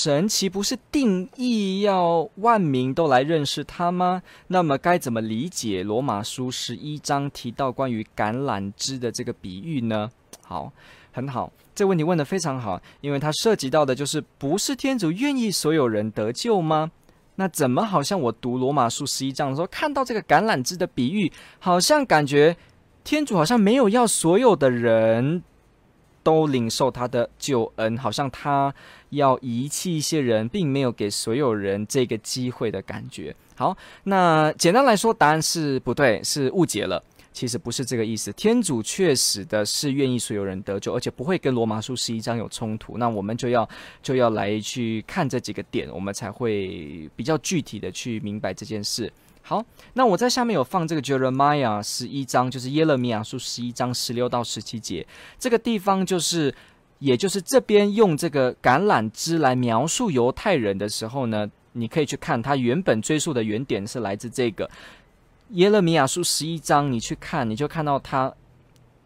神奇不是定义要万民都来认识他吗？那么该怎么理解罗马书十一章提到关于橄榄枝的这个比喻呢？好，很好，这问题问得非常好，因为它涉及到的就是不是天主愿意所有人得救吗？那怎么好像我读罗马书十一章的时候看到这个橄榄枝的比喻，好像感觉天主好像没有要所有的人。都领受他的救恩，好像他要遗弃一些人，并没有给所有人这个机会的感觉。好，那简单来说，答案是不对，是误解了。其实不是这个意思。天主确实的是愿意所有人得救，而且不会跟罗马书十一章有冲突。那我们就要就要来去看这几个点，我们才会比较具体的去明白这件事。好，那我在下面有放这个 Jeremiah 十一章，就是耶勒米亚书十一章十六到十七节，这个地方就是，也就是这边用这个橄榄枝来描述犹太人的时候呢，你可以去看它原本追溯的原点是来自这个耶勒米亚书十一章，你去看，你就看到他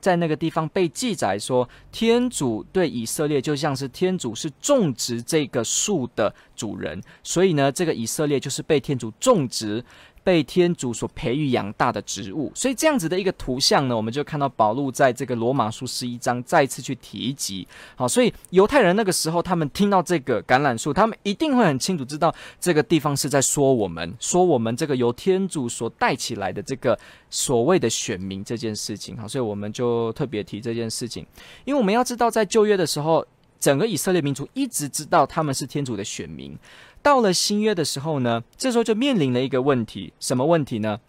在那个地方被记载说，天主对以色列就像是天主是种植这个树的主人，所以呢，这个以色列就是被天主种植。被天主所培育养大的植物，所以这样子的一个图像呢，我们就看到保禄在这个罗马书十一章再次去提及。好，所以犹太人那个时候，他们听到这个橄榄树，他们一定会很清楚知道这个地方是在说我们，说我们这个由天主所带起来的这个所谓的选民这件事情。好，所以我们就特别提这件事情，因为我们要知道，在旧约的时候，整个以色列民族一直知道他们是天主的选民。到了新约的时候呢，这时候就面临了一个问题，什么问题呢？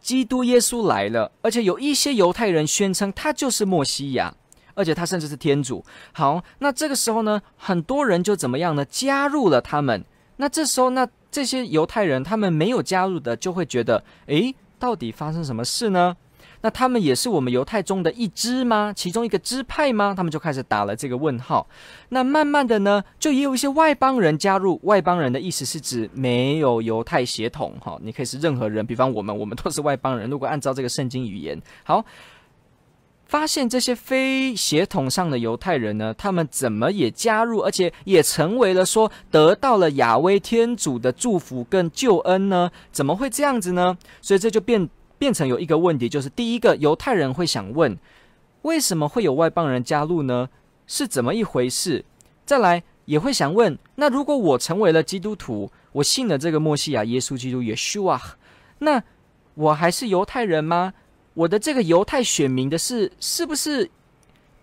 基督耶稣来了，而且有一些犹太人宣称他就是默西亚，而且他甚至是天主。好，那这个时候呢，很多人就怎么样呢？加入了他们。那这时候，那这些犹太人他们没有加入的，就会觉得，诶，到底发生什么事呢？那他们也是我们犹太中的一支吗？其中一个支派吗？他们就开始打了这个问号。那慢慢的呢，就也有一些外邦人加入。外邦人的意思是指没有犹太血统，哈，你可以是任何人，比方我们，我们都是外邦人。如果按照这个圣经语言，好，发现这些非血统上的犹太人呢，他们怎么也加入，而且也成为了说得到了亚威天主的祝福跟救恩呢？怎么会这样子呢？所以这就变。变成有一个问题，就是第一个犹太人会想问：为什么会有外邦人加入呢？是怎么一回事？再来也会想问：那如果我成为了基督徒，我信了这个墨西亚耶稣基督耶稣啊，那我还是犹太人吗？我的这个犹太选民的事是不是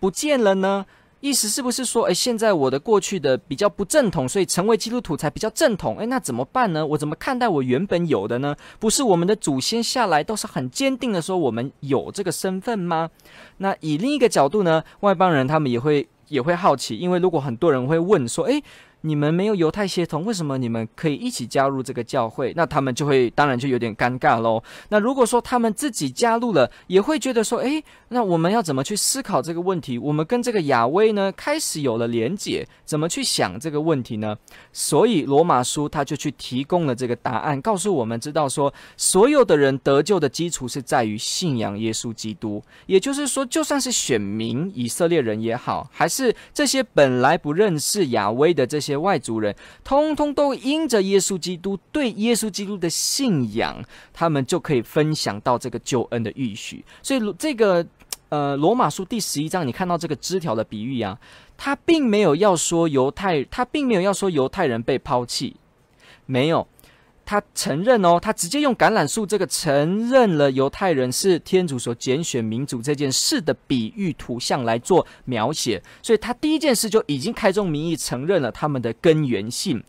不见了呢？意思是不是说，哎，现在我的过去的比较不正统，所以成为基督徒才比较正统？哎，那怎么办呢？我怎么看待我原本有的呢？不是我们的祖先下来都是很坚定的说我们有这个身份吗？那以另一个角度呢，外邦人他们也会也会好奇，因为如果很多人会问说，哎。你们没有犹太血统，为什么你们可以一起加入这个教会？那他们就会当然就有点尴尬喽。那如果说他们自己加入了，也会觉得说，诶，那我们要怎么去思考这个问题？我们跟这个亚威呢开始有了连结，怎么去想这个问题呢？所以罗马书他就去提供了这个答案，告诉我们知道说，所有的人得救的基础是在于信仰耶稣基督。也就是说，就算是选民以色列人也好，还是这些本来不认识亚威的这些外族人通通都因着耶稣基督对耶稣基督的信仰，他们就可以分享到这个救恩的预许。所以这个呃罗马书第十一章，你看到这个枝条的比喻啊，他并没有要说犹太，他并没有要说犹太人被抛弃，没有。他承认哦，他直接用橄榄树这个承认了犹太人是天主所拣选民族这件事的比喻图像来做描写，所以他第一件事就已经开宗明义承认了他们的根源性。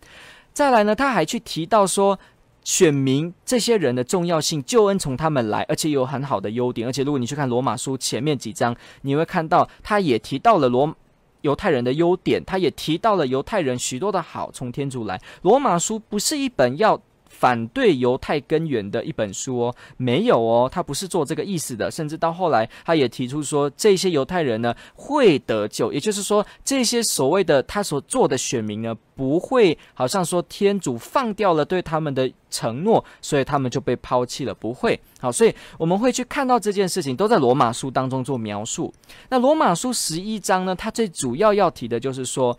再来呢，他还去提到说，选民这些人的重要性，救恩从他们来，而且有很好的优点。而且如果你去看罗马书前面几章，你会看到他也提到了罗犹太人的优点，他也提到了犹太人许多的好从天主来。罗马书不是一本要反对犹太根源的一本书哦，没有哦，他不是做这个意思的。甚至到后来，他也提出说，这些犹太人呢会得救，也就是说，这些所谓的他所做的选民呢，不会好像说天主放掉了对他们的承诺，所以他们就被抛弃了，不会。好，所以我们会去看到这件事情都在罗马书当中做描述。那罗马书十一章呢，它最主要要提的就是说，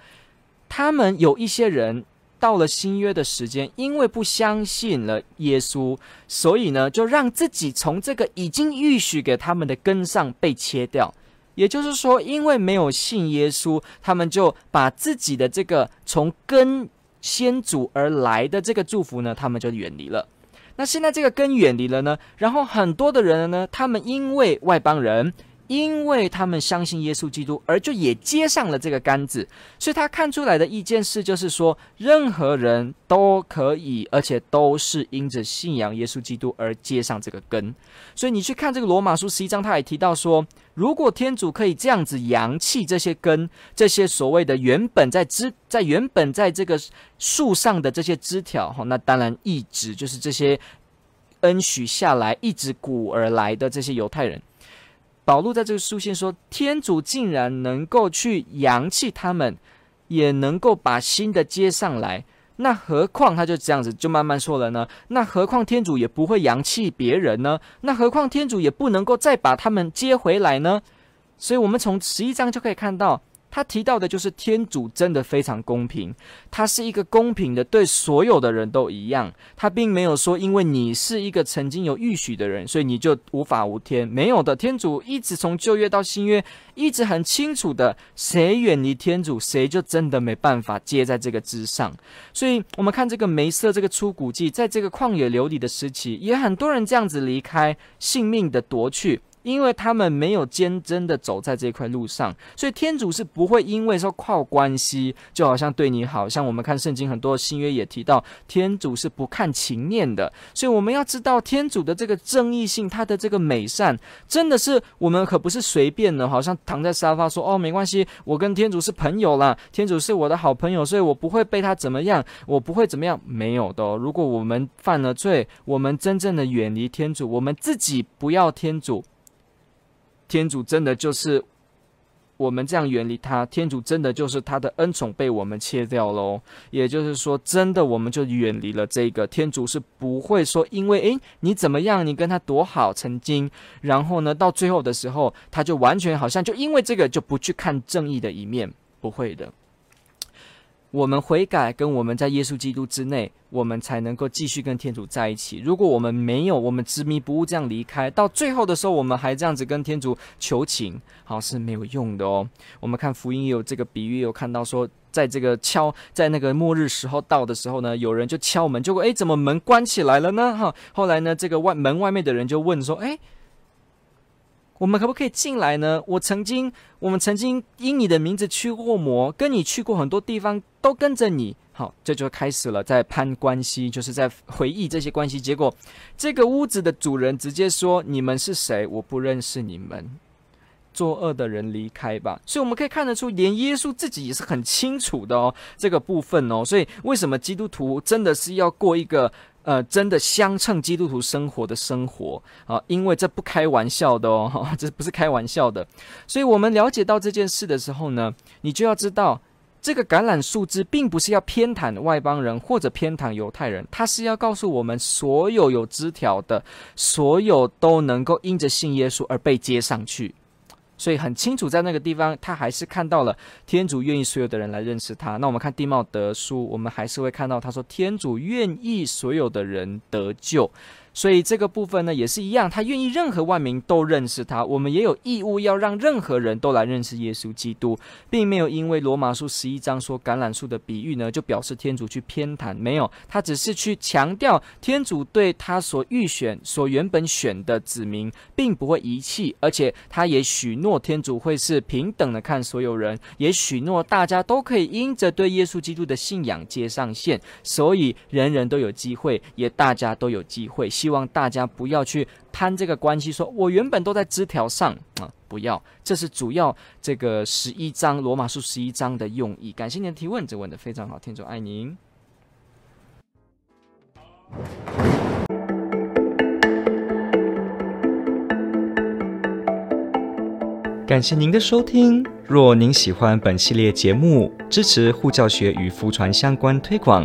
他们有一些人。到了新约的时间，因为不相信了耶稣，所以呢，就让自己从这个已经预许给他们的根上被切掉。也就是说，因为没有信耶稣，他们就把自己的这个从根先祖而来的这个祝福呢，他们就远离了。那现在这个根远离了呢，然后很多的人呢，他们因为外邦人。因为他们相信耶稣基督，而就也接上了这个杆子，所以他看出来的一件事就是说，任何人都可以，而且都是因着信仰耶稣基督而接上这个根。所以你去看这个罗马书十一章，他也提到说，如果天主可以这样子扬弃这些根，这些所谓的原本在枝，在原本在这个树上的这些枝条，哈，那当然一直就是这些恩许下来一直古而来的这些犹太人。保禄在这个书信说，天主竟然能够去扬弃他们，也能够把新的接上来，那何况他就这样子就慢慢说了呢？那何况天主也不会扬弃别人呢？那何况天主也不能够再把他们接回来呢？所以，我们从十一章就可以看到。他提到的就是天主真的非常公平，他是一个公平的，对所有的人都一样。他并没有说，因为你是一个曾经有预许的人，所以你就无法无天。没有的，天主一直从旧约到新约，一直很清楚的，谁远离天主，谁就真的没办法接在这个之上。所以，我们看这个梅瑟这个出谷记，在这个旷野流离的时期，也很多人这样子离开，性命的夺去。因为他们没有坚贞的走在这块路上，所以天主是不会因为说靠关系，就好像对你好。像我们看圣经很多新约也提到，天主是不看情面的。所以我们要知道天主的这个正义性，他的这个美善，真的是我们可不是随便的，好像躺在沙发说哦没关系，我跟天主是朋友啦，天主是我的好朋友，所以我不会被他怎么样，我不会怎么样，没有的。如果我们犯了罪，我们真正的远离天主，我们自己不要天主。天主真的就是我们这样远离他，天主真的就是他的恩宠被我们切掉喽。也就是说，真的我们就远离了这个天主，是不会说因为诶你怎么样，你跟他多好曾经，然后呢到最后的时候，他就完全好像就因为这个就不去看正义的一面，不会的。我们悔改，跟我们在耶稣基督之内，我们才能够继续跟天主在一起。如果我们没有，我们执迷不悟这样离开，到最后的时候，我们还这样子跟天主求情，好是没有用的哦。我们看福音也有这个比喻，有看到说，在这个敲，在那个末日时候到的时候呢，有人就敲门，结果诶，怎么门关起来了呢？哈，后来呢，这个外门外面的人就问说，诶。我们可不可以进来呢？我曾经，我们曾经因你的名字驱过魔，跟你去过很多地方，都跟着你。好，这就开始了，在攀关系，就是在回忆这些关系。结果，这个屋子的主人直接说：“你们是谁？我不认识你们，作恶的人离开吧。”所以我们可以看得出，连耶稣自己也是很清楚的哦，这个部分哦。所以，为什么基督徒真的是要过一个？呃，真的相称基督徒生活的生活啊，因为这不开玩笑的哦，这不是开玩笑的。所以，我们了解到这件事的时候呢，你就要知道，这个橄榄树枝并不是要偏袒外邦人或者偏袒犹太人，它是要告诉我们，所有有枝条的，所有都能够因着信耶稣而被接上去。所以很清楚，在那个地方，他还是看到了天主愿意所有的人来认识他。那我们看地貌德书，我们还是会看到他说，天主愿意所有的人得救。所以这个部分呢，也是一样，他愿意任何万民都认识他。我们也有义务要让任何人都来认识耶稣基督，并没有因为罗马书十一章说橄榄树的比喻呢，就表示天主去偏袒。没有，他只是去强调天主对他所预选、所原本选的子民，并不会遗弃，而且他也许诺天主会是平等的看所有人，也许诺大家都可以因着对耶稣基督的信仰接上线，所以人人都有机会，也大家都有机会。希望大家不要去攀这个关系，说我原本都在枝条上啊，不要，这是主要这个十一章罗马书十一章的用意。感谢您的提问，这问的非常好，天主爱您。感谢您的收听。若您喜欢本系列节目，支持护教学与福传相关推广，